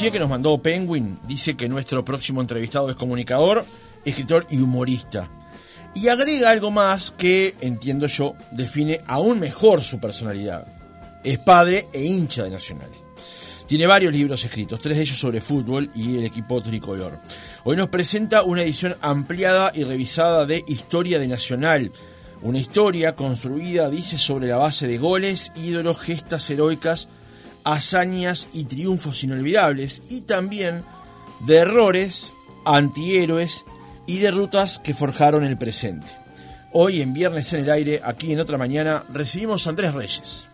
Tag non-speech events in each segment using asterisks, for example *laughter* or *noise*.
que nos mandó Penguin dice que nuestro próximo entrevistado es comunicador, escritor y humorista. Y agrega algo más que, entiendo yo, define aún mejor su personalidad. Es padre e hincha de Nacional. Tiene varios libros escritos, tres de ellos sobre fútbol y el equipo tricolor. Hoy nos presenta una edición ampliada y revisada de Historia de Nacional, una historia construida, dice, sobre la base de goles, ídolos, gestas heroicas, hazañas y triunfos inolvidables, y también de errores, antihéroes y de rutas que forjaron el presente. Hoy en Viernes en el Aire, aquí en otra mañana, recibimos a Andrés Reyes.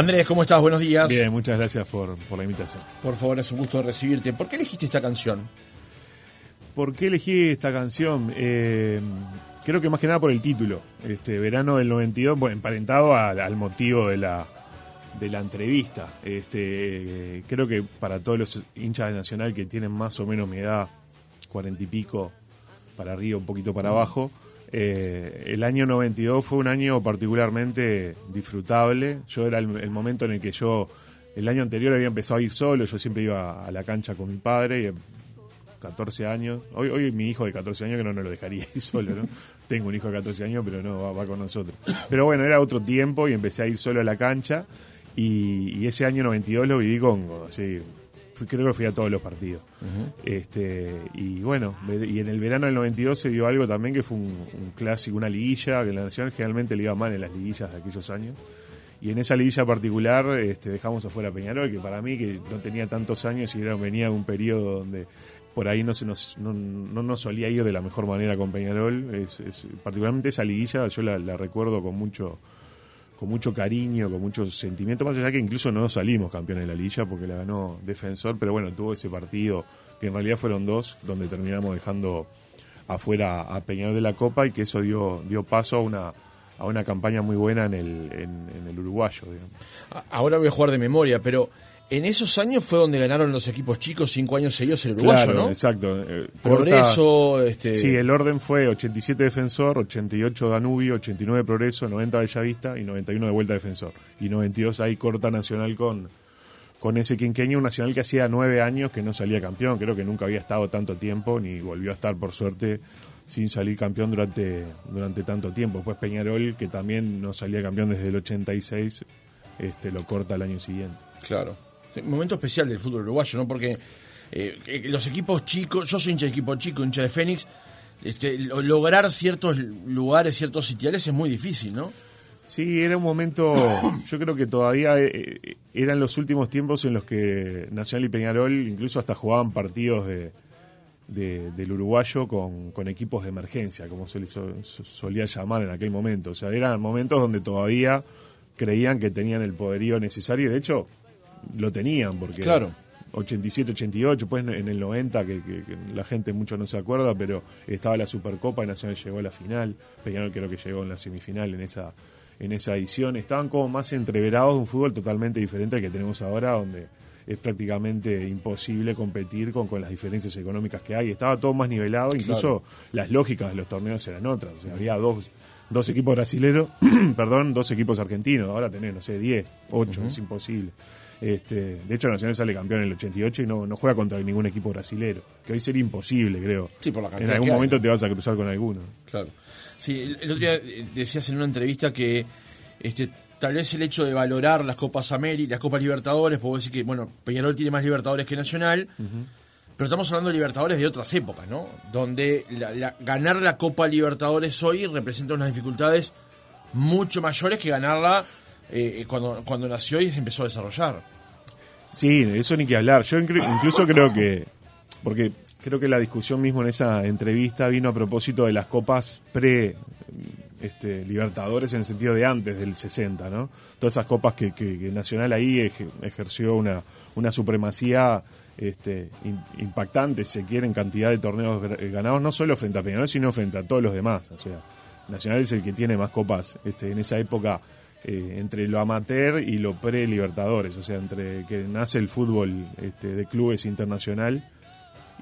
Andrés, ¿cómo estás? Buenos días. Bien, muchas gracias por, la invitación. Por favor, es un gusto recibirte. ¿Por qué elegiste esta canción? ¿Por qué elegí esta canción? Eh, creo que más que nada por el título. Este verano del 92, bueno, emparentado al, motivo de la, de la entrevista. Este, creo que para todos los hinchas de Nacional que tienen más o menos mi edad, cuarenta y pico, para arriba, un poquito para abajo, eh, el año 92 fue un año particularmente disfrutable. Yo era el, momento en el que yo, el año anterior había empezado a ir solo, yo siempre iba a la cancha con mi padre, y 14 años. Hoy, mi hijo de 14 años que no nos lo dejaría ir *laughs* solo, ¿no? Tengo un hijo de 14 años, pero no, va, con nosotros. Pero bueno, era otro tiempo y empecé a ir solo a la cancha. Y, ese año 92 lo viví con, así, creo que fui a todos los partidos. este Y bueno, y en el verano del 92 se dio algo también que fue un, clásico, una liguilla, que la Nacional generalmente le iba mal en las liguillas de aquellos años. Y en esa liguilla particular este, dejamos afuera a Peñarol, que para mí, que no tenía tantos años y era, venía de un periodo donde por ahí no se nos no, nos solía ir de la mejor manera con Peñarol. Es, particularmente esa liguilla yo la, la recuerdo con mucho con mucho cariño, con mucho sentimiento, más allá que incluso no salimos campeones de la Liga porque la ganó Defensor, pero bueno, tuvo ese partido, que en realidad fueron dos, donde terminamos dejando afuera a Peñarol de la Copa y que eso dio, dio paso a una, a una campaña muy buena en el, en, el uruguayo. Ahora voy a jugar de memoria, pero en esos años fue donde ganaron los equipos chicos cinco años seguidos el uruguayo, claro, ¿no? Exacto. Eh, Progreso, este... Sí, el orden fue 87 Defensor, 88 Danubio, 89 Progreso, 90 Bellavista y 91 de Vuelta Defensor. Y 92 ahí corta Nacional con, con ese quinqueño, un Nacional que hacía nueve años que no salía campeón. Creo que nunca había estado tanto tiempo, ni volvió a estar, por suerte, sin salir campeón durante, durante tanto tiempo. Después Peñarol, que también no salía campeón desde el 86, este, lo corta el año siguiente. Claro momento especial del fútbol uruguayo, ¿no? Porque eh, eh, los equipos chicos, yo soy hincha de equipo chico, hincha de Fénix, este, lograr ciertos lugares, ciertos sitiales es muy difícil, ¿no? Sí, era un momento, *coughs* yo creo que todavía eh, eran los últimos tiempos en los que Nacional y Peñarol incluso hasta jugaban partidos de, del uruguayo con, con, equipos de emergencia, como se les solía llamar en aquel momento. O sea, eran momentos donde todavía creían que tenían el poderío necesario. De hecho, lo tenían, porque claro. 87, 88, pues en el 90, que, la gente mucho no se acuerda, pero estaba la Supercopa y Nacional llegó a la final, Peñarol creo que llegó en la semifinal en esa, en esa edición, estaban como más entreverados de un fútbol totalmente diferente al que tenemos ahora, donde es prácticamente imposible competir con, con las diferencias económicas que hay, estaba todo más nivelado, incluso las lógicas de los torneos eran otras, había dos, dos equipos brasileños, *clears throat* perdón, dos equipos argentinos, ahora tenés, no sé, 10, 8, es imposible. Este, de hecho, Nacional sale campeón en el 88 y no, no juega contra ningún equipo brasilero, que hoy sería imposible, creo. Sí, por la En algún momento te vas a cruzar con alguno. Claro. Sí, el, otro día eh, decías en una entrevista que este, tal vez el hecho de valorar las Copas América, las Copas Libertadores, puedo decir que, bueno, Peñarol tiene más Libertadores que Nacional, pero estamos hablando de Libertadores de otras épocas, ¿no? Donde ganar la Copa Libertadores hoy representa unas dificultades mucho mayores que ganarla eh, cuando, cuando nació y se empezó a desarrollar. Sí, eso ni que hablar. Yo incluso creo que, porque creo que la discusión mismo en esa entrevista vino a propósito de las copas pre este, Libertadores en el sentido de antes del 60, ¿no? Todas esas copas que, Nacional ahí ejerció una, una supremacía este, impactante, si se quiere, en cantidad de torneos ganados, no solo frente a Peñarol, sino frente a todos los demás. O sea, Nacional es el que tiene más copas este, en esa época eh, entre lo amateur y lo pre-libertadores, o sea, entre que nace el fútbol este, de clubes internacional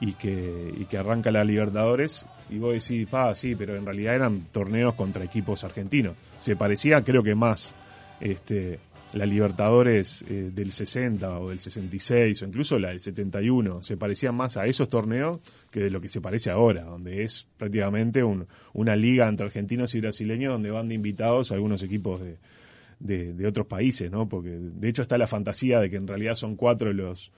y que, y que arranca la Libertadores, y vos decís, pa, sí, pero en realidad eran torneos contra equipos argentinos. Se parecía, creo que más, este, la Libertadores eh, del 60 o del 66 o incluso la del 71 se parecía más a esos torneos que de lo que se parece ahora, donde es prácticamente un, una liga entre argentinos y brasileños donde van de invitados algunos equipos de, de, otros países, ¿no? Porque de hecho está la fantasía de que en realidad son cuatro los,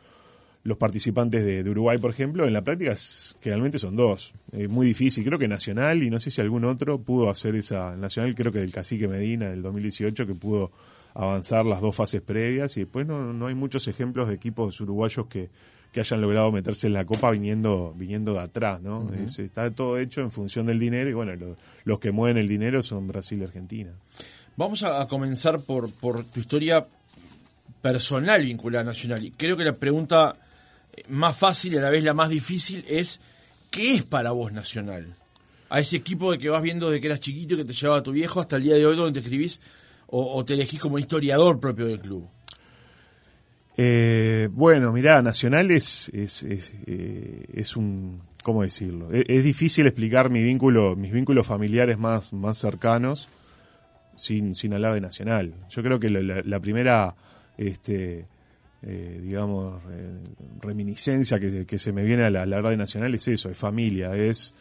los participantes de, Uruguay, por ejemplo, en la práctica generalmente son dos. Es muy difícil. Creo que Nacional y no sé si algún otro pudo hacer esa. Nacional, creo que del Cacique Medina del 2018, que pudo avanzar las dos fases previas y después no, no hay muchos ejemplos de equipos uruguayos que, que hayan logrado meterse en la copa viniendo viniendo de atrás, ¿no? está todo hecho en función del dinero y bueno, los que mueven el dinero son Brasil y Argentina. Vamos a, comenzar por, por tu historia personal vinculada a Nacional y creo que la pregunta más fácil y a la vez la más difícil es ¿qué es para vos Nacional? A ese equipo de que vas viendo de que eras chiquito que te llevaba tu viejo hasta el día de hoy donde te escribís o, te elegís como historiador propio del club? Eh, bueno, mirá, Nacional es, es, es, eh, un, ¿cómo decirlo? Es, difícil explicar mi vínculo, mis vínculos familiares más, más cercanos sin, sin hablar de Nacional. Yo creo que la, primera, este, eh, digamos, reminiscencia que, se me viene a la, la de Nacional es eso, es familia, es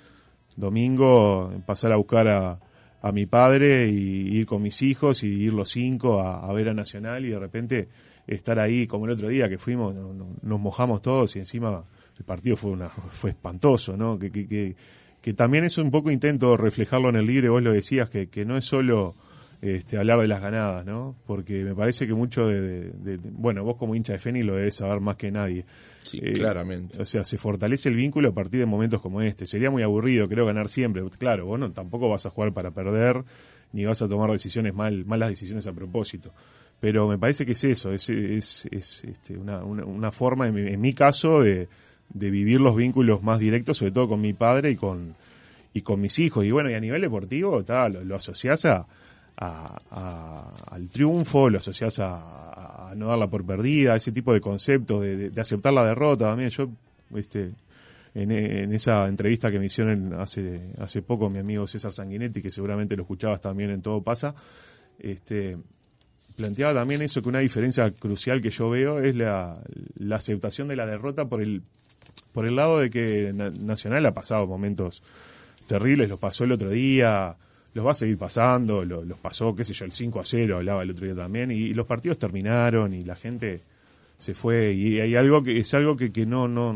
domingo pasar a buscar a, a mi padre y ir con mis hijos y ir los cinco a, ver a Nacional y de repente estar ahí como el otro día que fuimos, nos mojamos todos y encima el partido fue una fue espantoso, ¿no? Que, que, que, también es un poco intento reflejarlo en el libro, vos lo decías, que, que no es solo este, hablar de las ganadas, ¿no? Porque me parece que mucho de, bueno, vos como hincha de Fénix lo debes saber más que nadie. Sí, eh, claramente. O sea, se fortalece el vínculo a partir de momentos como este. Sería muy aburrido, creo, ganar siempre. Claro, vos no, tampoco vas a jugar para perder, ni vas a tomar decisiones mal, malas decisiones a propósito. Pero me parece que es eso, es, es, es este, una, una, forma, en mi, caso, de, de vivir los vínculos más directos, sobre todo con mi padre y con, y con mis hijos. Y bueno, y a nivel deportivo, lo, lo asociás a al triunfo, lo asocias a, no darla por perdida, ese tipo de conceptos, de, aceptar la derrota también. Yo, este, en, esa entrevista que me hicieron hace, hace poco mi amigo César Sanguinetti, que seguramente lo escuchabas también en Todo Pasa, este, planteaba también eso, que una diferencia crucial que yo veo es la, la aceptación de la derrota por el, por el lado de que Nacional ha pasado momentos terribles, los pasó el otro día, los va a seguir pasando, los pasó, qué sé yo, el 5 a 0, hablaba el otro día también, y, los partidos terminaron y la gente se fue y hay algo que es algo que, que no no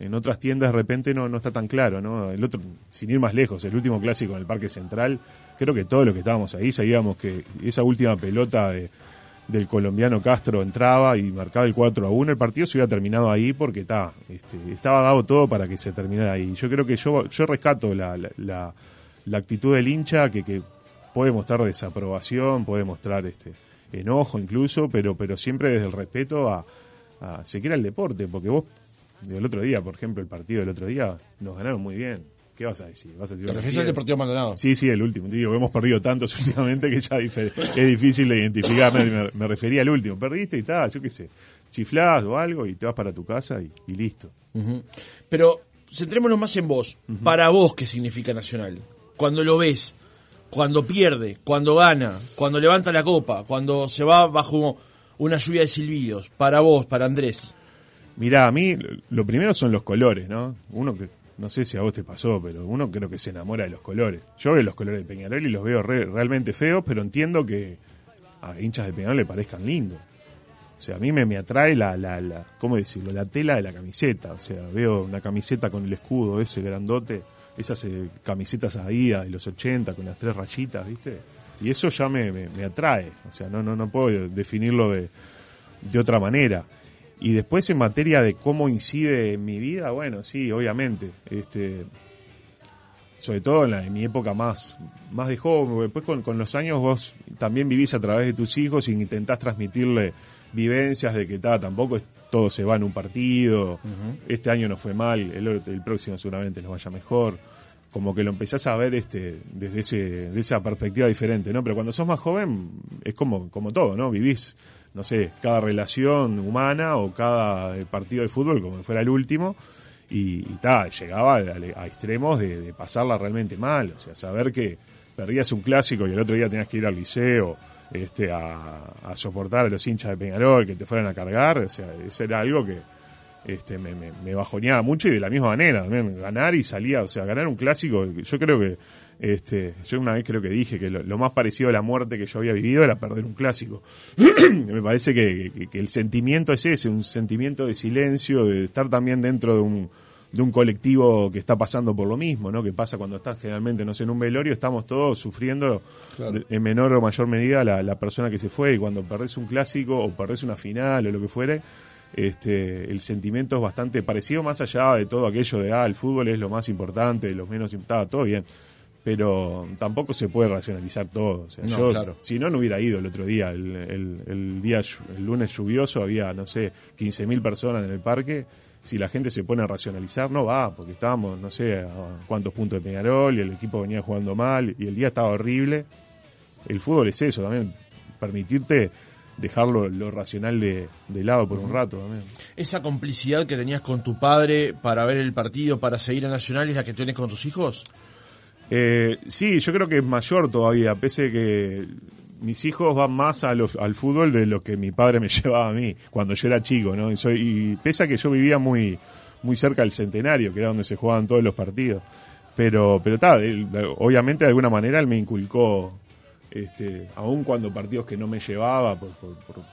en otras tiendas de repente no, no está tan claro no el otro sin ir más lejos el último clásico en el Parque Central creo que todos los que estábamos ahí sabíamos que esa última pelota de, del colombiano Castro entraba y marcaba el 4 a 1 el partido se hubiera terminado ahí porque está este, estaba dado todo para que se terminara ahí. Yo creo que yo yo rescato la actitud del hincha que, que puede mostrar desaprobación, puede mostrar este enojo incluso, pero, pero siempre desde el respeto a, a se quiera el deporte, porque vos, del otro día, por ejemplo, el partido del otro día, nos ganaron muy bien. ¿Qué vas a decir? ¿Vas a decir el deportivo Maldonado? Sí, sí, el último. Digo, hemos perdido tantos *laughs* últimamente que ya es difícil de identificar. Me, refería al último. Perdiste y tal, yo qué sé. Chiflás o algo y te vas para tu casa y, listo. Pero centrémonos más en vos. Para vos, ¿qué significa Nacional? Cuando lo ves, cuando pierde, cuando gana, cuando levanta la copa, cuando se va bajo una lluvia de silbidos, para vos, para Andrés? Mirá, a mí lo primero son los colores, ¿no? Uno que, no sé si a vos te pasó, pero uno creo que se enamora de los colores. Yo veo los colores de Peñarol y los veo realmente feos, pero entiendo que a hinchas de Peñarol le parezcan lindos. O sea, a mí me, me atrae la, la, la, ¿cómo decirlo? La tela de la camiseta. O sea, veo una camiseta con el escudo ese grandote esas eh, camisetas Adidas de los 80 con las tres rayitas, ¿viste? Y eso ya me, me, atrae, o sea, no, no, no puedo definirlo de, de otra manera. Y después en materia de cómo incide en mi vida, bueno, sí, obviamente. Este, sobre todo en, la, en mi época más, más de joven, después con, con, los años vos también vivís a través de tus hijos y intentás transmitirle vivencias de que ta, tampoco todo se va en un partido, este año no fue mal, el, el próximo seguramente nos vaya mejor. como que lo empezás a ver este desde ese, de esa perspectiva diferente, ¿no? Pero cuando sos más joven es como, como todo, ¿no? Vivís, no sé, cada relación humana o cada partido de fútbol como si fuera el último y, tal, llegaba a, extremos de, pasarla realmente mal, o sea, saber que perdías un clásico y el otro día tenías que ir al liceo este, a, a soportar a los hinchas de Peñarol que te fueran a cargar, o sea, eso era algo que este, me, me, bajoneaba mucho y de la misma manera también ganar y salía, o sea, ganar un clásico, yo creo que, este, yo una vez creo que dije que lo, más parecido a la muerte que yo había vivido era perder un clásico. *clears throat* me parece que, el sentimiento es ese, un sentimiento de silencio, de estar también dentro de un, de un colectivo que está pasando por lo mismo, ¿no? Que pasa cuando estás generalmente, no sé, en un velorio, estamos todos sufriendo en menor o mayor medida la, la persona que se fue y cuando perdés un clásico o perdés una final o lo que fuere, este, el sentimiento es bastante parecido, más allá de todo aquello de, ah, el fútbol es lo más importante, lo menos importante, todo bien. Pero tampoco se puede racionalizar todo. Si no, no hubiera ido el otro día. El, día, el lunes lluvioso había, no sé, 15.000 personas en el parque. Si la gente se pone a racionalizar, no va, porque estábamos, no sé, a cuántos puntos de Peñarol y el equipo venía jugando mal y el día estaba horrible. El fútbol es eso también, permitirte dejarlo lo racional de, lado por un rato también. ¿Esa complicidad que tenías con tu padre para ver el partido, para seguir a Nacional, es la que tienes con tus hijos? Eh, sí, yo creo que es mayor todavía, pese que mis hijos van más a al fútbol de lo que mi padre me *laughs* llevaba a mí cuando yo era chico, ¿no? Y, soy, y pese a que yo vivía muy, muy cerca del centenario, que era donde se jugaban todos los partidos. Pero, pero ta, obviamente de alguna manera él me inculcó este, aun cuando partidos que no me llevaba por,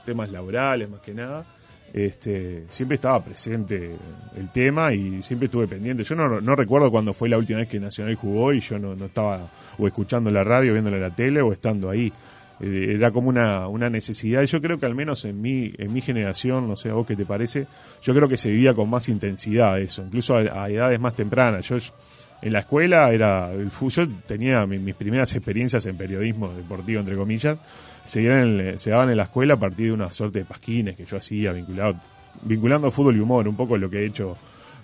temas laborales más que nada, este, siempre estaba presente el tema y siempre estuve pendiente. Yo no, recuerdo cuándo fue la última vez que Nacional jugó y yo no, estaba o escuchando la radio, viéndole la tele o estando ahí. Eh, era como una, una necesidad. Yo creo que al menos en mi, en mi generación, no sé a vos qué te parece, yo creo que se vivía con más intensidad eso, incluso a, edades más tempranas. Yo en la escuela era el yo tenía mis, primeras experiencias en periodismo deportivo entre comillas se, se daban en la escuela a partir de una suerte de pasquines que yo hacía vinculado vinculando fútbol y humor un poco lo que he hecho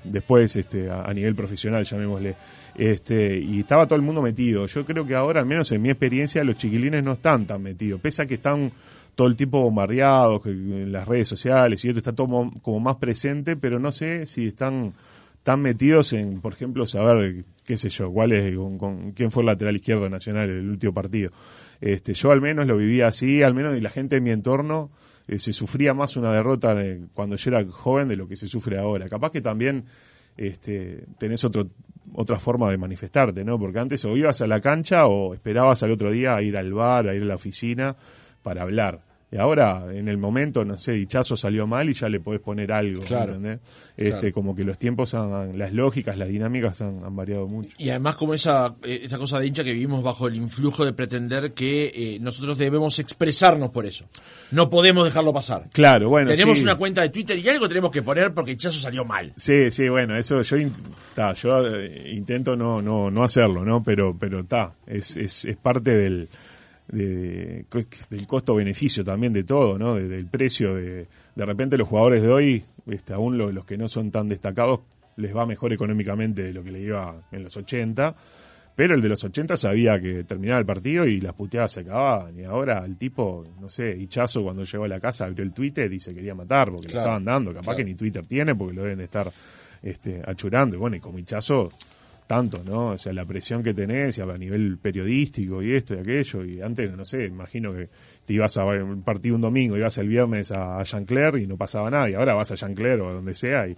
después este a, nivel profesional llamémosle. Este y estaba todo el mundo metido. Yo creo que ahora al menos en mi experiencia los chiquilines no están tan metidos. Pese a que están todo el tiempo bombardeados en las redes sociales y esto está todo como más presente pero no sé si están tan metidos en, por ejemplo, saber, qué sé yo, cuál es, con, quién fue el lateral izquierdo nacional en el último partido. Este, yo al menos lo vivía así, al menos y la gente en mi entorno eh, se sufría más una derrota eh, cuando yo era joven de lo que se sufre ahora. Capaz que también este, tenés otro, otra forma de manifestarte, ¿no? Porque antes o ibas a la cancha o esperabas al otro día a ir al bar, a ir a la oficina para hablar. Y ahora, en el momento, no sé, dichazo salió mal y ya le podés poner algo. Claro, este, Como que los tiempos, han, las lógicas, las dinámicas han, variado mucho. Y además, como esa, eh, esa cosa de hincha que vivimos bajo el influjo de pretender que eh, nosotros debemos expresarnos por eso. No podemos dejarlo pasar. Claro, bueno. Tenemos una cuenta de Twitter y algo tenemos que poner porque dichazo salió mal. Sí, sí, bueno, eso yo, yo eh, intento no, no, no hacerlo, ¿no? Pero, pero está, es, es, es parte del de, del costo-beneficio también de todo, ¿no? del precio. De, de repente los jugadores de hoy, este, aún los, que no son tan destacados, les va mejor económicamente de lo que le iba en los 80. Pero el de los 80 sabía que terminaba el partido y las puteadas se acababan. Y ahora el tipo, no sé, Hichazo cuando llegó a la casa abrió el Twitter y se quería matar porque le estaban dando. Capaz que ni Twitter tiene porque lo deben estar este, achurando. Y bueno, y como Hichazo tanto, ¿no? O sea, la presión que tenés a nivel periodístico y esto y aquello. Y antes, no sé, imagino que te ibas a un partido un domingo, ibas el viernes a Jean-Claire y no pasaba nada. Y ahora vas a Jean-Claire o a donde sea y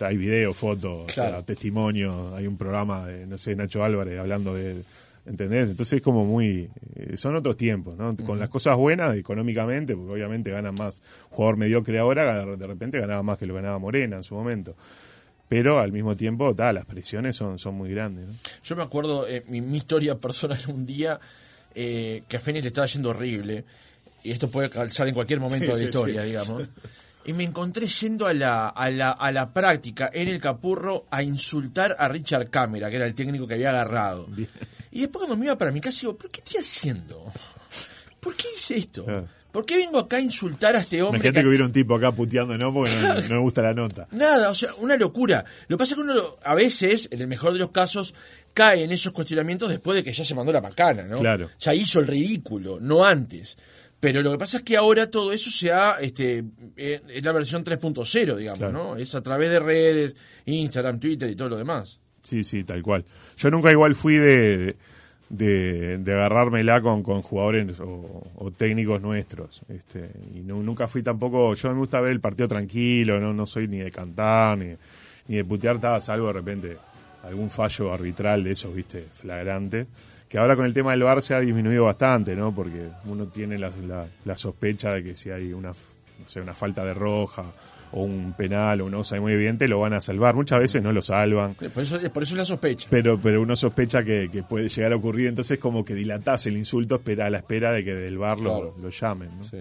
hay video, fotos, testimonio. Hay un programa de, no sé, Nacho Álvarez hablando de. ¿Entendés? Entonces es como muy. Eh, son otros tiempos, ¿no? Con las cosas buenas, económicamente, porque obviamente ganan más. Jugador mediocre ahora, de repente ganaba más que lo ganaba Morena en su momento pero al mismo tiempo las presiones son, son muy grandes. Yo me acuerdo, eh, mi, historia personal un día, eh, que a Fénix le estaba yendo horrible, y esto puede calzar en cualquier momento de la historia, digamos. Y me encontré yendo a la, a, la, a la práctica en el Capurro a insultar a Richard Cámara, que era el técnico que había agarrado. Y después cuando me iba para mi casa digo, ¿pero qué estoy haciendo? ¿Por qué hice esto? Ah. ¿Por qué vengo acá a insultar a este hombre? Imagínate que hubiera un tipo acá puteando, ¿no? Porque no, no me gusta la nota. *laughs* Nada, o sea, una locura. Lo que pasa es que uno a veces, en el mejor de los casos, cae en esos cuestionamientos después de que ya se mandó la macana, ¿no? Claro. Ya hizo el ridículo, no antes. Pero lo que pasa es que ahora todo eso se ha, este, eh, es la versión 3.0, digamos, Claro. ¿no? Es a través de redes, Instagram, Twitter y todo lo demás. Sí, sí, tal cual. Yo nunca igual fui de, de, de agarrármela con, con jugadores o, técnicos nuestros. Este, y nunca fui tampoco, yo me gusta ver el partido tranquilo, no, no soy ni de cantar, ni, ni de putear, estaba salvo de repente algún fallo arbitral de esos, viste, flagrante. Que ahora con el tema del VAR se ha disminuido bastante, ¿no? Porque uno tiene la, la, la sospecha de que si hay una, no sé, una falta de roja o un penal o una cosa muy evidente, lo van a salvar. Muchas veces no lo salvan. Por eso, por eso es la sospecha. Pero, pero uno sospecha que, que puede llegar a ocurrir, entonces como que dilatás el insulto espera, a la espera de que del bar lo, llamen. ¿no? Sí.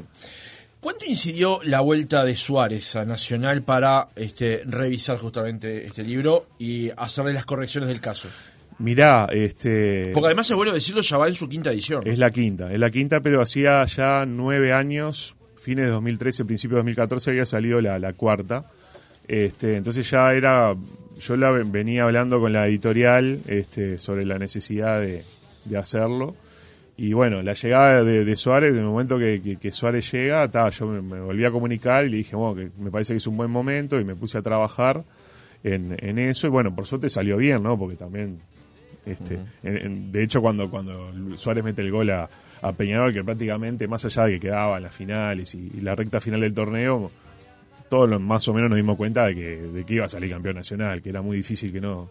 ¿Cuánto incidió la vuelta de Suárez a Nacional para este, revisar justamente este libro y hacerle las correcciones del caso? Mirá, este, Porque además es bueno decirlo, ya va en su quinta edición. es la quinta, es la quinta, pero hacía ya nueve años, fines de 2013, principio de 2014, había salido la, la cuarta. Este, entonces ya era, yo la ven- venía hablando con la editorial este, sobre la necesidad de, de hacerlo. Y bueno, la llegada de, de Suárez, en el momento que, que- que Suárez llega, ta, yo me, me volví a comunicar y le dije, bueno, que me parece que es un buen momento y me puse a trabajar en, en eso. Y bueno, por suerte salió bien, ¿no? Porque también, este, en- en- de hecho, cuando, cuando Suárez mete el gol a, a Peñarol, que prácticamente, más allá de que quedaba en las finales y, y la recta final del torneo, todos los- más o menos nos dimos cuenta de que, de que iba a salir campeón nacional, que era muy difícil que no,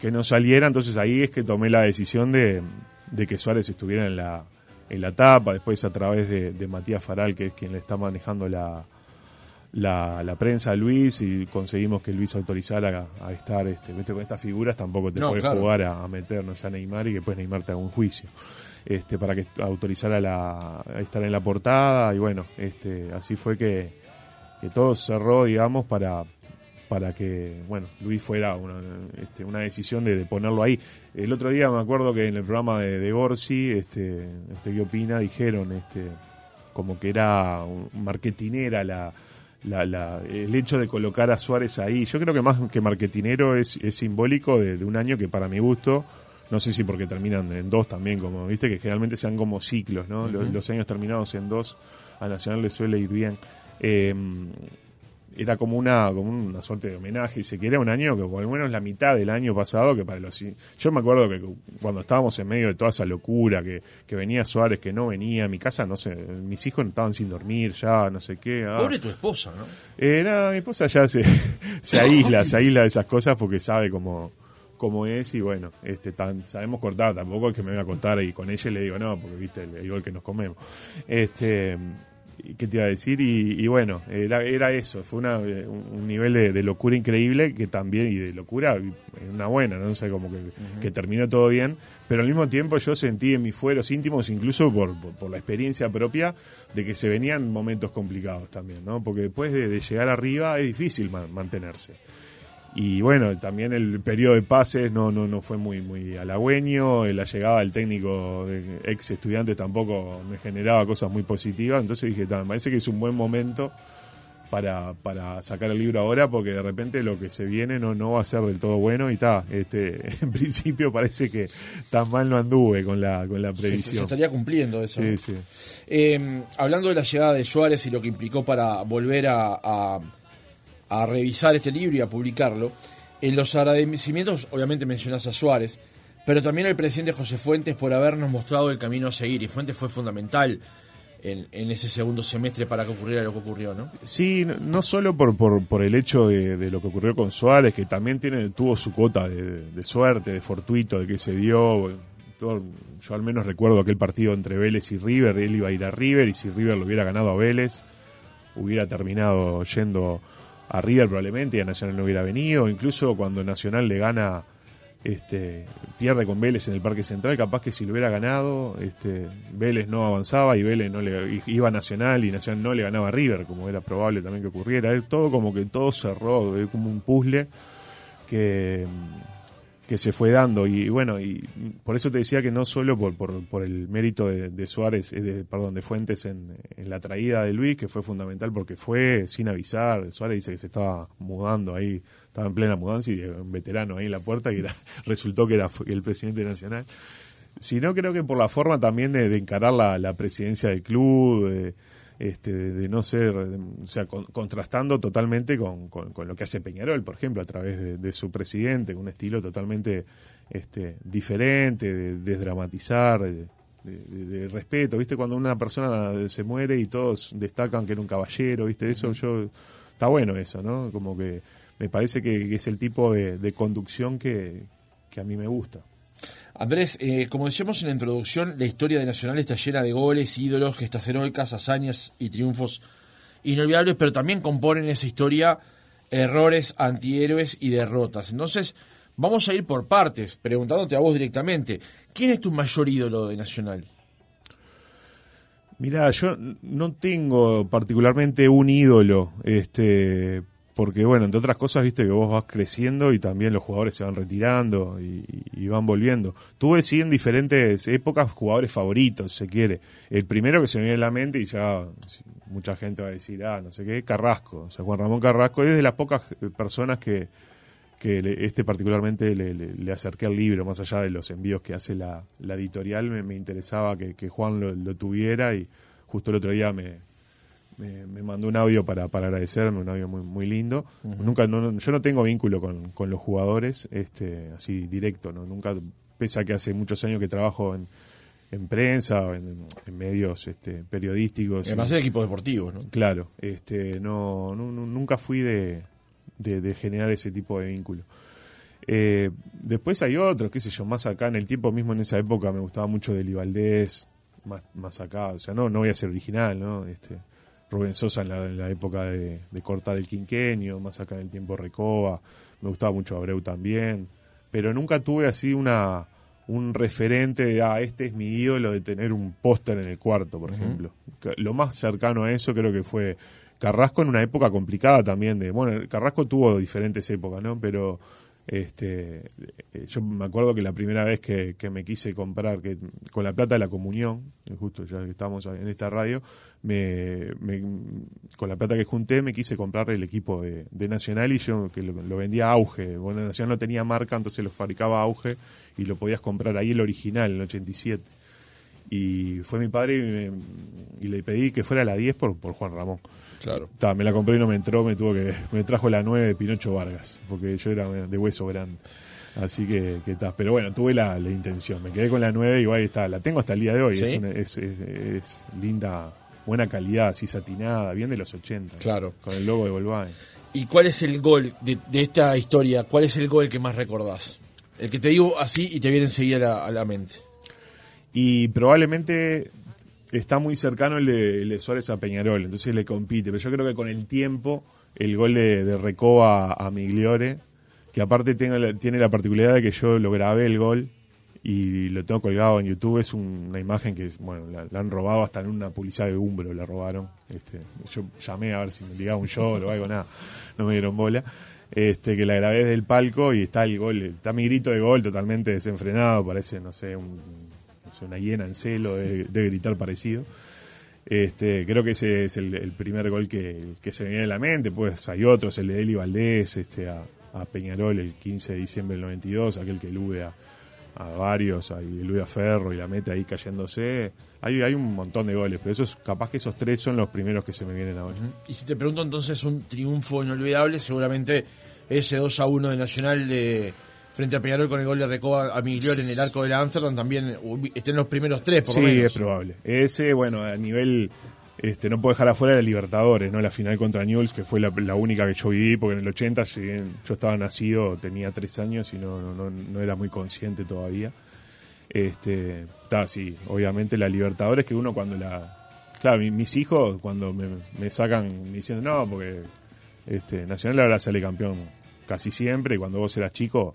que no saliera. Entonces ahí es que tomé la decisión de, de que Suárez estuviera en la, en la tapa, después a través de, de Matías Faral, que es quien le está manejando la, la, la prensa a Luis, y conseguimos que Luis autorizara a, a estar, este, viste, con estas figuras tampoco te No, puedes claro. jugar a, a meternos a Neymar y que después Neymar te haga un juicio. Este, para que autorizara la, estar en la portada y bueno, este, así fue que, que todo cerró, digamos, para, para que, bueno, Luis fuera una, este, una decisión de, ponerlo ahí. El otro día me acuerdo que en el programa de, Gorsi, este, este, ¿qué opina? Dijeron, este, como que era marketinera la, la, la- el hecho de colocar a Suárez ahí. Yo creo que más que marketinero es, es simbólico de un año que para mi gusto, no sé si porque terminan en dos también, como viste que generalmente sean como ciclos, ¿no? Los- Los, años terminados en dos a Nacional le suele ir bien. Eh, era como una como una suerte de homenaje, y se quiere, un año que por lo menos la mitad del año pasado, que para los... Yo me acuerdo que cuando estábamos en medio de toda esa locura, que, que venía Suárez, que no venía, mi casa, no sé, mis hijos estaban sin dormir ya, no sé qué. ah. Pobre tu esposa, ¿no? Eh, nada, mi esposa ya se, *laughs* se aísla, *laughs* se aísla de esas cosas porque sabe cómo, cómo es y bueno, este, tan, sabemos cortar, tampoco es que me voy a acostar y con ella le digo no, porque viste el, el gol que nos comemos. Este, ¿Qué te iba a decir? Y, y bueno, era, era eso, fue una, un nivel de, de locura increíble que también, y de locura, una buena, ¿no? O sea, como que, que terminó todo bien, pero al mismo tiempo yo sentí en mis fueros íntimos, incluso por, por, por la experiencia propia, de que se venían momentos complicados también, ¿no? Porque después de, de llegar arriba es difícil man- mantenerse. Y bueno, también el periodo de pases no, no, no fue muy, muy halagüeño, la llegada del técnico eh, ex estudiante tampoco me generaba cosas muy positivas, entonces dije, "Ta, me parece que es un buen momento para, para sacar el libro ahora porque de repente lo que se viene no, no va a ser del todo bueno y está, este, *laughs* en principio parece que tan mal no anduve con la, con la Se, se previsión. estaría cumpliendo eso. Sí, sí. Eh, hablando de la llegada de Suárez y lo que implicó para volver a, a- a revisar este libro y a publicarlo, en los agradecimientos obviamente mencionás a Suárez, pero también al presidente José Fuentes por habernos mostrado el camino a seguir y Fuentes fue fundamental en, ese segundo semestre para que ocurriera lo que ocurrió, ¿no? Sí, no- solo por, el hecho de, lo que ocurrió con Suárez, que también tiene, tuvo su cuota de, suerte, de fortuito, de que se dio. yo al menos recuerdo aquel partido entre Vélez y River, él iba a ir a River y si River lo hubiera ganado a Vélez, hubiera terminado yendo a River probablemente y a Nacional no hubiera venido. Incluso cuando Nacional le gana, este, pierde con Vélez en el Parque Central, capaz que si lo hubiera ganado, este, Vélez no avanzaba y Vélez no le iba a Nacional y Nacional no le ganaba a River, como era probable también que ocurriera. Todo como que todo cerró, como un puzzle que, que se fue dando. Y bueno, y por eso te decía que no solo por, por, el mérito de, Suárez, eh, de, perdón, de Fuentes en, la traída de Luis, que fue fundamental porque fue sin avisar. Suárez dice que se estaba mudando ahí, estaba en plena mudanza y un veterano ahí en la puerta y *laughs* resultó que era el presidente nacional. Sino creo que por la forma también de, encarar la, la, presidencia del club, de, este, de no ser, o sea, contrastando totalmente con, con, lo que hace Peñarol, por ejemplo, a través de, su presidente, con un estilo totalmente este, diferente, de desdramatizar, de, respeto, ¿viste? Cuando una persona se muere y todos destacan que era un caballero, ¿viste? Eso yo, está bueno eso, ¿no? Como que me parece que, es el tipo de, conducción que, que a mí me gusta. Andrés, eh, como decíamos en la introducción, la historia de Nacional está llena de goles, ídolos, gestas heroicas, hazañas y triunfos inolvidables, pero también componen esa historia errores, antihéroes y derrotas. Entonces, vamos a ir por partes, preguntándote a vos directamente, ¿quién es tu mayor ídolo de Nacional? Mira, yo no tengo particularmente un ídolo, este, porque bueno, entre otras cosas, viste que vos vas creciendo y también los jugadores se van retirando y, van volviendo. Tuve sí en diferentes épocas jugadores favoritos, se quiere. El primero que se me viene a la mente y ya mucha gente va a decir, ah, no sé qué, Carrasco. O sea, Juan Ramón Carrasco es de las pocas personas que, que este particularmente le, acerqué al libro, más allá de los envíos que hace la, editorial, me, interesaba que, Juan lo tuviera y justo el otro día me, me, mandó un audio para, para agradecerme, un audio muy, muy lindo. Nunca, no, yo no tengo vínculo con, con, los jugadores, este, así directo, ¿no? Nunca, pese a que hace muchos años que trabajo en, en prensa, en, medios este, periodísticos. Además de equipos deportivos, ¿no? Claro, este, no, nunca fui de, de, generar ese tipo de vínculo. Eh, después hay otros, qué sé yo, más acá en el tiempo mismo en esa época me gustaba mucho del Ibaldés, más, más acá, o sea, no, no voy a ser original, ¿no? Este, Rubén Sosa en la, época de, cortar el quinquenio, más acá en el tiempo Recoba, me gustaba mucho Abreu también, pero nunca tuve así una un referente de, ah, este es mi ídolo de tener un póster en el cuarto, por ejemplo. Lo más cercano a eso creo que fue Carrasco en una época complicada también de, bueno, Carrasco tuvo diferentes épocas, ¿no? Pero este, eh, yo me acuerdo que la primera vez que, me quise comprar, que con la plata de la comunión, eh, justo ya que estamos en esta radio, me, con la plata que junté me quise comprar el equipo de, Nacional y yo que lo, vendía a auge. Bueno, Nacional no tenía marca, entonces lo fabricaba a auge y lo podías comprar ahí el original, en el 87. Y fue mi padre y, le pedí que fuera la 10 por, por Juan Ramón. Claro. me la compré y no me entró, me tuvo que me trajo la 9 de Pinocho Vargas, porque yo era de hueso grande. Así que, que está. Pero bueno, tuve la, intención. Me quedé con la 9 y ahí está. La tengo hasta el día de hoy. Es, es, linda, buena calidad, así satinada, bien de los 80. Claro. Con el logo de Volkswagen. ¿Y cuál es el gol de, esta historia? ¿Cuál es el gol que más recordás? El que te digo así y te viene enseguida a la mente. Y probablemente está muy cercano el de, Suárez a Peñarol, entonces le compite. Pero yo creo que con el tiempo, el gol de, de Recoba a Migliore, que aparte tiene la particularidad de que yo lo grabé el gol y lo tengo colgado en YouTube, es una imagen que, bueno, la, han robado hasta en una publicidad de Umbro, la robaron. Este, yo llamé a ver si me ligaba un show o algo, nada, no me dieron bola. Este, que la grabé desde el palco y está el gol, está mi grito de gol totalmente desenfrenado, parece, no sé, un una hiena en celo debe, gritar parecido. Este, creo que ese es el, primer gol que, se me viene a la mente. Pues hay otros, el de Eli Valdés este, a, Peñarol el 15 de diciembre del 92, aquel que elude a, varios, ahí elude a Ferro y la mete ahí cayéndose. Hay, hay un montón de goles, pero esos, capaz que esos tres son los primeros que se me vienen ahora. Y si te pregunto entonces un triunfo inolvidable, seguramente ese 2 a 1 de Nacional de frente a Peñarol con el gol de Recoba a Miglior en el arco de la Amsterdam también estén los primeros tres, por sí, lo menos. es probable. Ese, bueno, a nivel. Este, no puedo dejar afuera de Libertadores, ¿no? La final contra Newell's, que fue la, única que yo viví, porque en el 80 yo estaba nacido, tenía tres años y no, no, no era muy consciente todavía. Este, está, sí, obviamente la Libertadores, que uno cuando la. Claro, mis hijos, cuando me, me sacan diciendo, no, porque este, Nacional ahora sale campeón casi siempre, y cuando vos eras chico,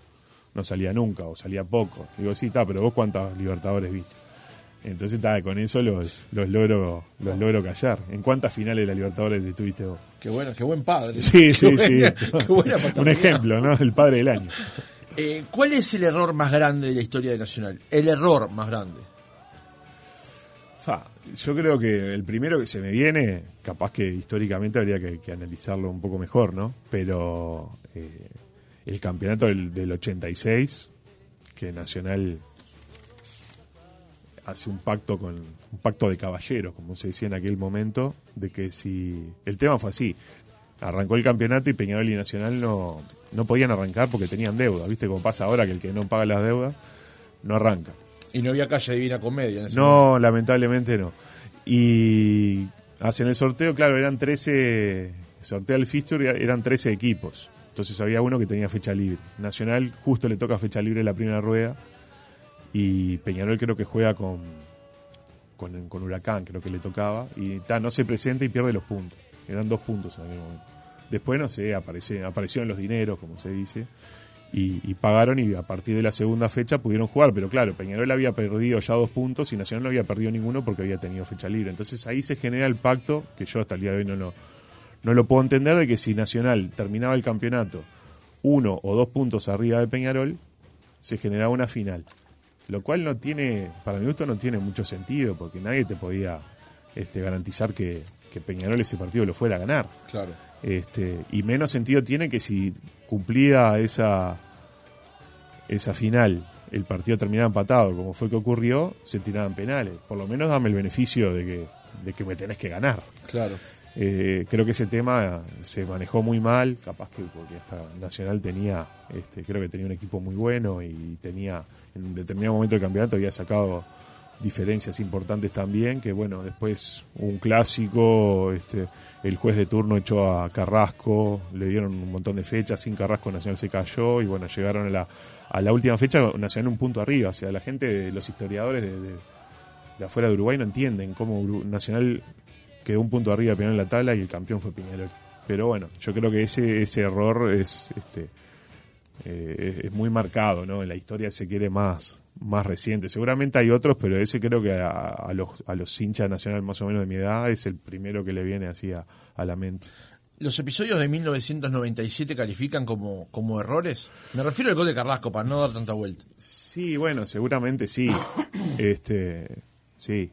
no salía nunca o salía poco. Digo, sí, está, pero vos cuántos Libertadores viste. Entonces, está, con eso los, los, logro, los logro callar. ¿En cuántas finales de la Libertadores estuviste vos? Qué bueno, qué buen padre. Sí, *laughs* sí, sí. Un ejemplo, ¿no? El padre del año. Eh, ¿Cuál es el error más grande de la historia de Nacional? El error más grande. Fa, yo creo que el primero que se me viene, capaz que históricamente habría que, que analizarlo un poco mejor, ¿no? Pero eh, el campeonato del, del 86, que Nacional hace un pacto con un pacto de caballeros, como se decía en aquel momento, de que si el tema fue así, arrancó el campeonato y Peñarol y Nacional no, no podían arrancar porque tenían deuda, ¿viste? Como pasa ahora que el que no paga las deudas no arranca. Y no había calle Divina Comedia. En ese No, lamentablemente no. Y hacen el sorteo, claro, eran 13, sortea el fixture, eran 13 equipos. Entonces había uno que tenía fecha libre. Nacional justo le toca fecha libre la primera rueda y Peñarol creo que juega con, con, con Huracán, creo que le tocaba, y ta, no se presenta y pierde los puntos. Eran dos puntos en aquel momento. Después, no sé, aparecieron los dineros, como se dice, y, y pagaron y a partir de la segunda fecha pudieron jugar. Pero claro, Peñarol había perdido ya dos puntos y Nacional no había perdido ninguno porque había tenido fecha libre. Entonces ahí se genera el pacto, que yo hasta el día de hoy no lo, no lo puedo entender, de que si Nacional terminaba el campeonato uno o dos puntos arriba de Peñarol, se generaba una final. Lo cual no tiene, para mi gusto, no tiene mucho sentido, porque nadie te podía este, garantizar que, que Peñarol ese partido lo fuera a ganar. Claro. Este, y menos sentido tiene que si cumplía esa, esa final, el partido terminaba empatado, como fue que ocurrió, se tiraban penales. Por lo menos dame el beneficio de que, de que me tenés que ganar. Claro. Eh, creo que ese tema se manejó muy mal, capaz que porque hasta Nacional tenía, este, creo que tenía un equipo muy bueno y tenía, en un determinado momento del campeonato había sacado diferencias importantes también, que bueno, después un clásico, este, el juez de turno echó a Carrasco, le dieron un montón de fechas, sin Carrasco Nacional se cayó y bueno, llegaron a la, a la última fecha Nacional un punto arriba, o sea, la gente, los historiadores de, afuera de Uruguay no entienden cómo Nacional quedó un punto arriba de Peñarol en la tabla y el campeón fue Peñarol. Pero bueno, yo creo que ese, ese error es, este, eh, es- muy marcado, ¿no? En la historia se quiere más, más reciente. Seguramente hay otros, pero ese creo que a, a los, a los hinchas nacional más o menos de mi edad es el primero que le viene así a, a la mente. ¿Los episodios de 1997 califican como, como errores? Me refiero al gol de Carrasco, para no dar tanta vuelta. Sí, bueno, seguramente sí. *coughs* Este, sí.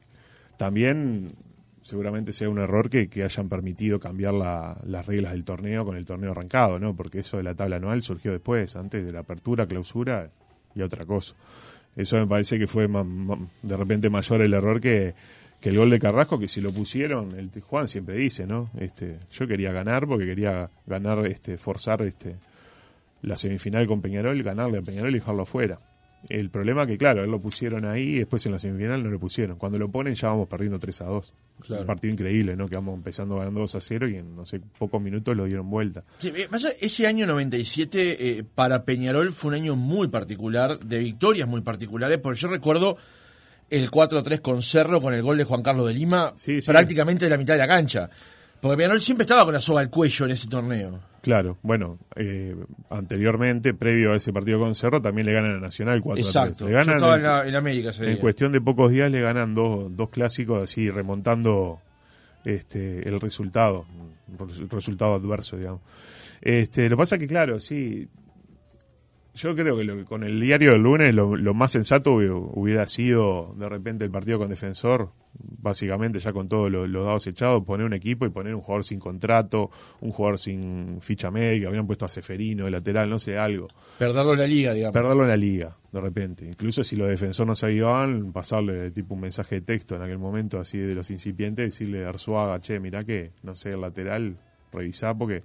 También seguramente sea un error que, que hayan permitido cambiar la- las reglas del torneo con el torneo arrancado, ¿no? Porque eso de la tabla anual surgió después, antes de la apertura, clausura y otra cosa. Eso me parece que fue de repente mayor el error que, que el gol de Carrasco, que si lo pusieron, el Juan siempre dice, ¿no? Este, yo quería ganar porque quería ganar, este, forzar este, la semifinal con Peñarol, ganarle a Peñarol y dejarlo fuera. El problema que, claro, él lo pusieron ahí y después en la semifinal no lo pusieron. Cuando lo ponen ya vamos perdiendo 3 a 2. Claro. Un partido increíble, ¿no? Que vamos empezando ganando 2 a 0 y en, no sé, pocos minutos lo dieron vuelta. Sí, ese año 97 eh, para Peñarol fue un año muy particular, de victorias muy particulares, porque yo recuerdo el 4-3 con Cerro, con el gol de Juan Carlos de Lima, Sí, sí. prácticamente de la mitad de la cancha. Porque Peñarol siempre estaba con la soga al cuello en ese torneo. Claro, bueno, eh, anteriormente, previo a ese partido con Cerro, también le ganan a Nacional 4 a 3. Exacto. Le Yo ganan estaba en- la- en América ese En día. cuestión de pocos días le ganan dos, dos clásicos así, remontando este, el resultado, resultado adverso, digamos. Este, lo que pasa que, claro, sí, yo creo que, lo que con el diario del lunes lo, lo más sensato hubi- hubiera sido de repente el partido con Defensor, básicamente ya con todos los, los dados echados, poner un equipo y poner un jugador sin contrato, un jugador sin ficha médica, habían puesto a Seferino de lateral, no sé, algo Perderlo en la liga, digamos. perderlo en la liga, de repente. Incluso si los defensores no se avivaban, pasarle tipo un mensaje de texto en aquel momento, así de los incipientes, decirle a Arzuaga, che, mirá que, no sé, el lateral, revisá porque...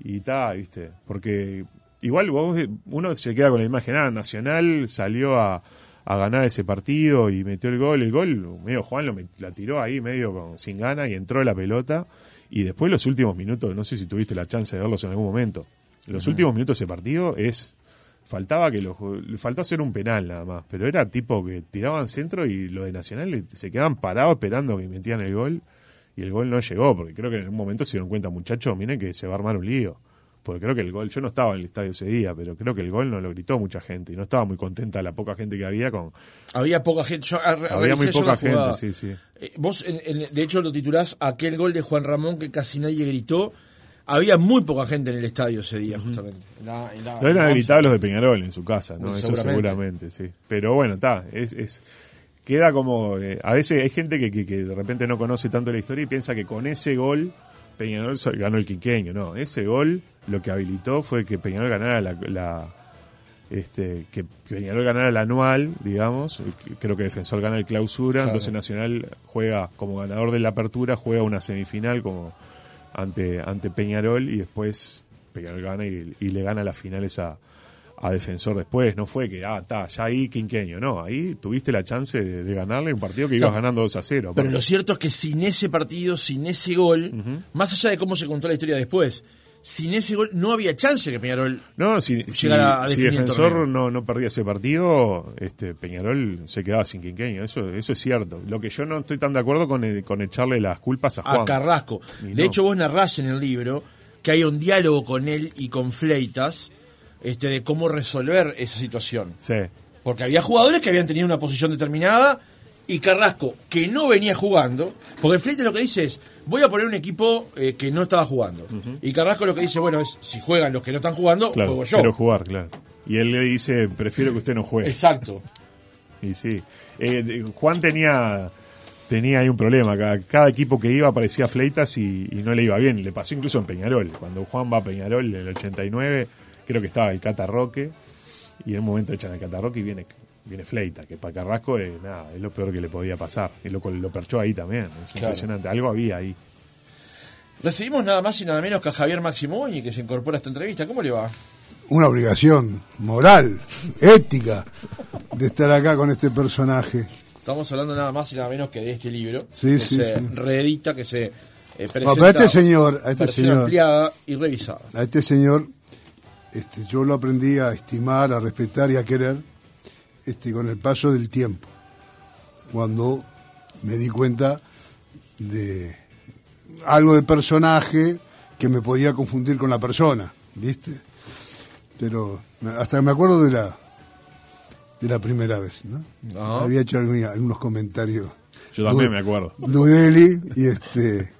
Y está, viste, porque igual vos, uno se queda con la imagen, ah, Nacional salió a, a ganar ese partido y metió el gol, el gol, medio Juan lo met- la tiró ahí medio con, sin gana y entró la pelota y después los últimos minutos, no sé si tuviste la chance de verlos en algún momento, los últimos minutos de ese partido es faltaba que le faltó hacer un penal nada más, pero era tipo que tiraban centro y los de Nacional se quedaban parados esperando que metían el gol y el gol no llegó, porque creo que en un momento se dieron cuenta, muchachos, miren que se va a armar un lío. Porque creo que el gol, yo no estaba en el estadio ese día, pero creo que el gol no lo gritó mucha gente y no estaba muy contenta la poca gente que había con... Había poca gente. Yo, Había muy poca la jugada. gente, sí, sí. Eh, vos, en- en- de hecho, lo titulás aquel gol de Juan Ramón que casi nadie gritó. había muy poca gente en el estadio ese día, justamente. La, Lo eran habilitados los de Peñarol en su casa, ¿no? Eso seguramente, sí. Pero bueno, está, es, es queda como. Eh, a veces hay gente que, que, de repente no conoce tanto la historia y piensa que con ese gol Peñarol ganó el quiqueño. No, ese gol lo que habilitó fue que Peñarol ganara la, este, que Peñarol ganara el anual, digamos, creo que Defensor gana el clausura, entonces Nacional juega como ganador de la apertura, juega una semifinal como ante, ante Peñarol y después Peñarol gana y, le gana las finales a, a Defensor después. No fue que, ah, está, ya ahí quinqueño. No, ahí tuviste la chance de, ganarle un partido que ibas ganando 2 a 0. Pero lo cierto es que sin ese partido, sin ese gol, más allá de cómo se contó la historia después, sin ese gol no había chance que Peñarol no si, llegara si, si defensor no, no perdía ese partido este Peñarol se quedaba sin quinqueño. Eso eso es cierto. Lo que yo no estoy tan de acuerdo con, con echarle las culpas a Juan a Carrasco. De hecho vos narrás en el libro que hay un diálogo con él y con Fleitas este de cómo resolver esa situación. Sí. Porque había jugadores que habían tenido una posición determinada y Carrasco, que no venía jugando, porque Fleite lo que dice es, voy a poner un equipo eh, que no estaba jugando. Y Carrasco lo que dice, bueno, es, si juegan los que no están jugando, juego yo. Quiero jugar, claro. Y él le dice, prefiero que usted no juegue. Exacto. Y sí. Eh, Juan tenía tenía ahí un problema. Cada, equipo que iba parecía Fleitas y, y, no le iba bien. Le pasó incluso en Peñarol. Cuando Juan va a Peñarol en el 89, creo que estaba el Cata Roque. Y en un momento echan el Cata Roque y viene viene Fleita, que para Carrasco es, nada, es lo peor que le podía pasar. Y lo, lo perchó ahí también, es impresionante. Algo había ahí. Recibimos nada más y nada menos que a Javier y que se incorpora a esta entrevista. ¿Cómo le va? Una obligación moral, ética, de estar acá con este personaje. Estamos hablando nada más y nada menos que de este libro. Sí, que sí, se reedita, que se eh, presenta. a este señor, a este señor, ampliada y revisada. A este señor, este, yo lo aprendí a estimar, a respetar y a querer este, con el paso del tiempo, cuando me di cuenta de algo de personaje que me podía confundir con la persona, ¿viste? Pero hasta me acuerdo de la de la primera vez, ¿no? Había hecho algunos comentarios. Yo también me acuerdo. Dudeli y este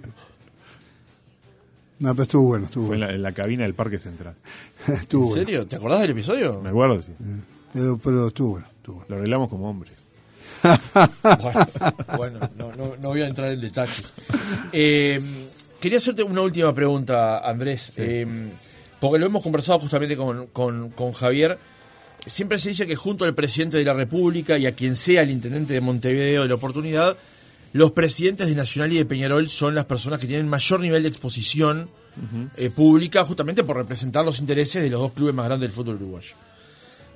no, pero estuvo bueno. Estuvo Fue En, la, en, la, cabina del Parque Central. *laughs* ¿En serio? ¿Te acordás del episodio? Me acuerdo, sí. Pero, pero estuvo bueno. Lo arreglamos como hombres. bueno, no, voy a entrar en detalles. Eh, quería hacerte una última pregunta, Andrés, eh, porque lo hemos conversado justamente con, con, Javier. Siempre se dice que junto al presidente de la República y a quien sea el intendente de Montevideo de la oportunidad, los presidentes de Nacional y de Peñarol son las personas que tienen mayor nivel de exposición eh, pública, justamente por representar los intereses de los dos clubes más grandes del fútbol uruguayo.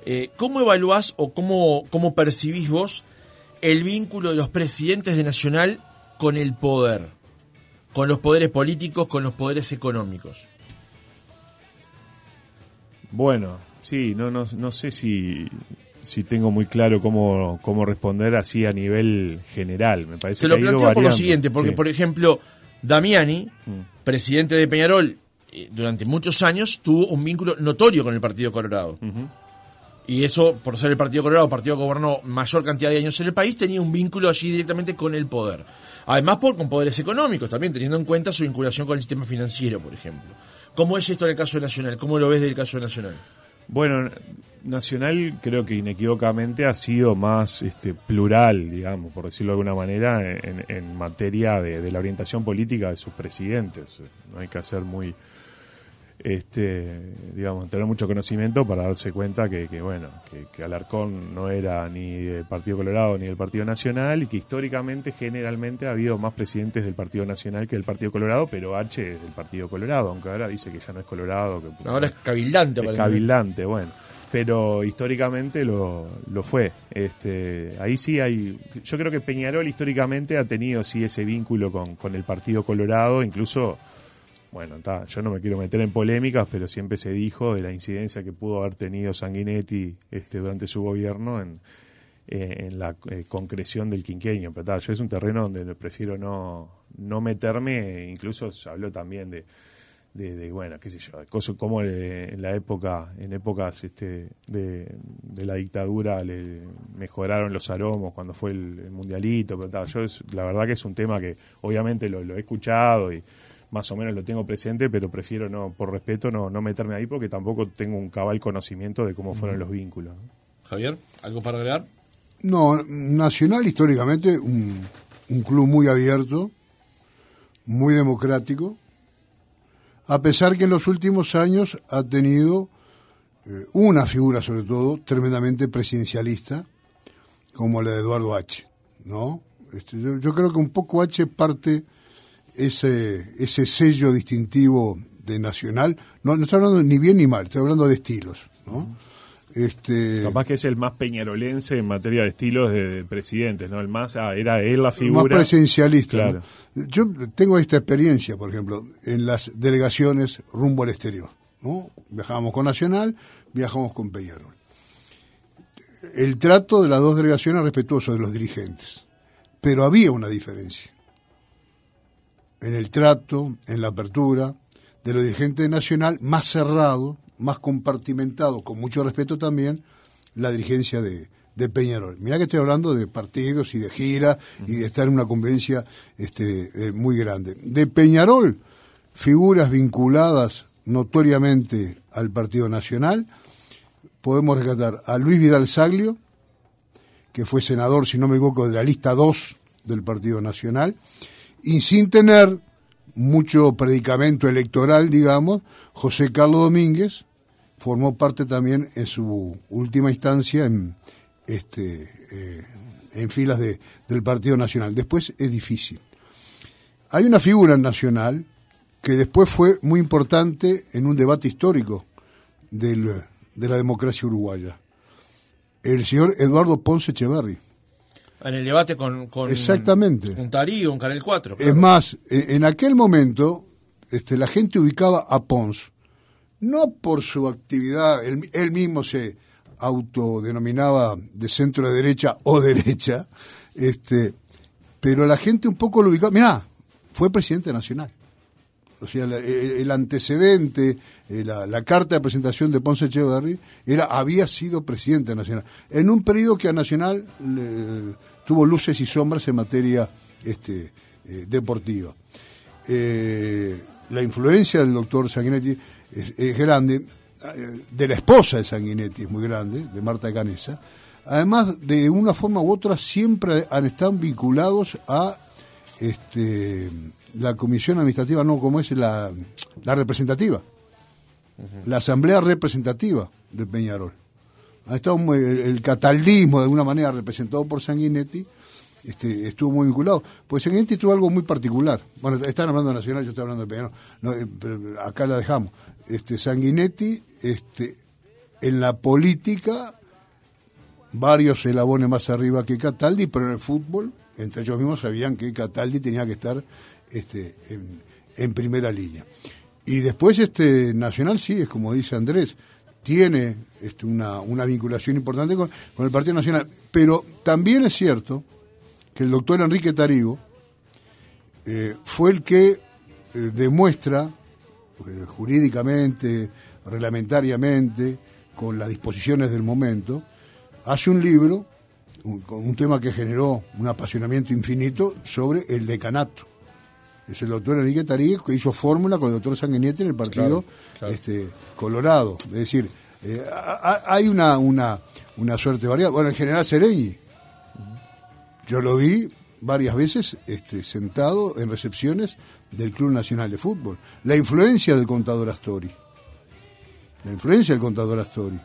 Eh, ¿Cómo evaluás o cómo, cómo percibís vos el vínculo de los presidentes de Nacional con el poder? Con los poderes políticos, con los poderes económicos. Bueno, sí, no, no, no sé si, si tengo muy claro cómo, cómo responder así a nivel general. Me parece Te lo planteo por lo siguiente, porque por ejemplo, Damiani, mm. presidente de Peñarol, eh, durante muchos años tuvo un vínculo notorio con el Partido Colorado. Y eso, por ser el Partido Colorado, partido que gobernó mayor cantidad de años en el país, tenía un vínculo allí directamente con el poder. Además, por, con poderes económicos también, teniendo en cuenta su vinculación con el sistema financiero, por ejemplo. ¿Cómo es esto en el caso de Nacional? ¿Cómo lo ves del caso de Nacional? Bueno, Nacional creo que inequívocamente ha sido más este, plural, digamos, por decirlo de alguna manera, en, materia de, la orientación política de sus presidentes. No hay que hacer muy este, digamos, tener mucho conocimiento para darse cuenta que, bueno, que, Alarcón no era ni del Partido Colorado ni del Partido Nacional y que históricamente, generalmente, ha habido más presidentes del Partido Nacional que del Partido Colorado, pero H es del Partido Colorado, aunque ahora dice que ya no es Colorado. Que, ahora es cabildante. Es cabildante, bueno. Pero históricamente lo, lo fue. Este, ahí sí hay. Yo creo que Peñarol históricamente ha tenido sí ese vínculo con, con el Partido Colorado, incluso bueno, yo no me quiero meter en polémicas, pero siempre se dijo de la incidencia que pudo haber tenido Sanguinetti este, durante su gobierno en, eh, la eh, concreción del quinqueño. Pero yo es un terreno donde prefiero no, no meterme, incluso se habló también de, bueno, qué sé yo, cosas como en la época, en épocas este, de, la dictadura le mejoraron los aromos cuando fue el, mundialito, pero yo es, la verdad que es un tema que obviamente lo he escuchado y más o menos lo tengo presente, pero prefiero no, por respeto, no, no meterme ahí porque tampoco tengo un cabal conocimiento de cómo fueron los vínculos. Javier, ¿algo para agregar? No, Nacional históricamente un, un club muy abierto, muy democrático, a pesar que en los últimos años ha tenido eh, una figura sobre todo tremendamente presidencialista, como la de Eduardo H. ¿no? Este, yo, yo, creo que un poco H parte ese, ese sello distintivo de Nacional, no, no estoy hablando ni bien ni mal, estoy hablando de estilos. ¿no? Este... Capaz que es el más peñarolense en materia de estilos de, presidentes, ¿no? El más, ah, era él la figura. Más presidencialista. Claro. ¿no? Yo tengo esta experiencia, por ejemplo, en las delegaciones rumbo al exterior, ¿no? Viajábamos con Nacional, viajamos con Peñarol. El trato de las dos delegaciones respetuoso de los dirigentes, pero había una diferencia. En el trato, en la apertura, de los dirigentes Nacional, más cerrado, más compartimentado, con mucho respeto también, la dirigencia de, Peñarol. Mirá que estoy hablando de partidos y de gira y de estar en una convivencia este, eh, muy grande. De Peñarol, figuras vinculadas notoriamente al Partido Nacional, podemos rescatar a Luis Vidal Saglio, que fue senador, si no me equivoco, de la lista 2 del Partido Nacional, y sin tener mucho predicamento electoral, digamos, José Carlos Domínguez, formó parte también en su última instancia en, este, eh, en filas de, del Partido Nacional. Después es difícil. Hay una figura nacional que después fue muy importante en un debate histórico del, de la democracia uruguaya. El señor Eduardo Ponce Echeverri. En el debate con, con, Exactamente. con Tarío, en Canal 4. Claro. Es más, en aquel momento este, la gente ubicaba a Ponce no por su actividad, él, él, mismo se autodenominaba de centro de derecha o derecha, este, pero la gente un poco lo ubicaba, mirá, fue presidente nacional. O sea, el, el antecedente, eh, la, carta de presentación de Ponce Echeverry era había sido presidente nacional. En un periodo que a Nacional tuvo luces y sombras en materia este, eh, deportiva. Eh, la influencia del doctor Sanguinetti es, grande, de la esposa de Sanguinetti es muy grande, de Marta Canesa. Además, de una forma u otra, siempre han estado vinculados a este, la comisión administrativa, no como es la, la representativa, la asamblea representativa de Peñarol. Ha estado muy, el, el, cataldismo, de alguna manera, representado por Sanguinetti, este, estuvo muy vinculado. Pues Sanguinetti tuvo algo muy particular. Bueno, están hablando de Nacional, yo estoy hablando de Peñarol. No, eh, acá la dejamos. Este, Sanguinetti, este, en la política, varios elabones más arriba que Cataldi, pero en el fútbol, entre ellos mismos sabían que Cataldi tenía que estar este, en, primera línea. Y después este Nacional sí, es como dice Andrés, tiene este, una, una, vinculación importante con, el Partido Nacional. Pero también es cierto que el doctor Enrique Tarigo eh, fue el que eh, demuestra eh, jurídicamente, reglamentariamente, con las disposiciones del momento, hace un libro un, un tema que generó un apasionamiento infinito sobre el decanato es el doctor Enrique Tarí que hizo fórmula con el doctor Sanguinetti en el partido claro, claro. Este, Colorado. Es decir, eh, hay una, una, una suerte variada. Bueno, en general Sereñi. Yo lo vi varias veces este, sentado en recepciones del Club Nacional de Fútbol. La influencia del contador Astori. La influencia del contador Astori.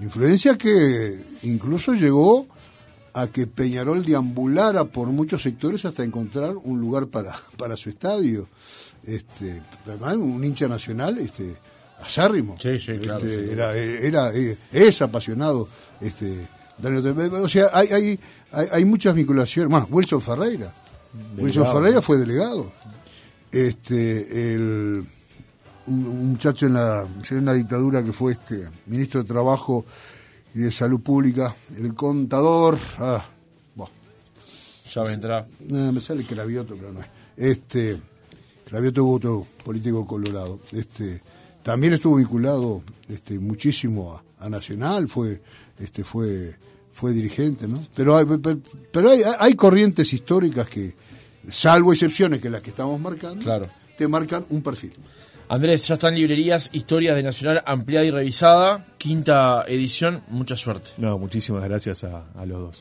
Influencia que incluso llegó a que Peñarol deambulara por muchos sectores hasta encontrar un lugar para, para su estadio. Este, un hincha nacional, este, acérrimo. Sí, sí, claro. Este, sí. Era, era, es apasionado, este, o sea, hay, hay, hay, muchas vinculaciones. Bueno, Wilson Ferreira. Delegado. Wilson Ferreira fue delegado. Este, el, un, un muchacho en la, en una dictadura que fue este ministro de Trabajo y de Salud Pública, el contador. Ah, bueno. Ya vendrá. No, me sale Cravioto, pero no es. Este, Cravioto hubo otro político colorado. Este, también estuvo vinculado este, muchísimo a, a Nacional, fue, este, fue, fue dirigente, ¿no? Pero hay, pero hay, hay corrientes históricas que, salvo excepciones que las que estamos marcando, claro. te marcan un perfil. Andrés, ya están librerías Historias de Nacional ampliada y revisada, quinta edición, mucha suerte. No, muchísimas gracias a, los dos.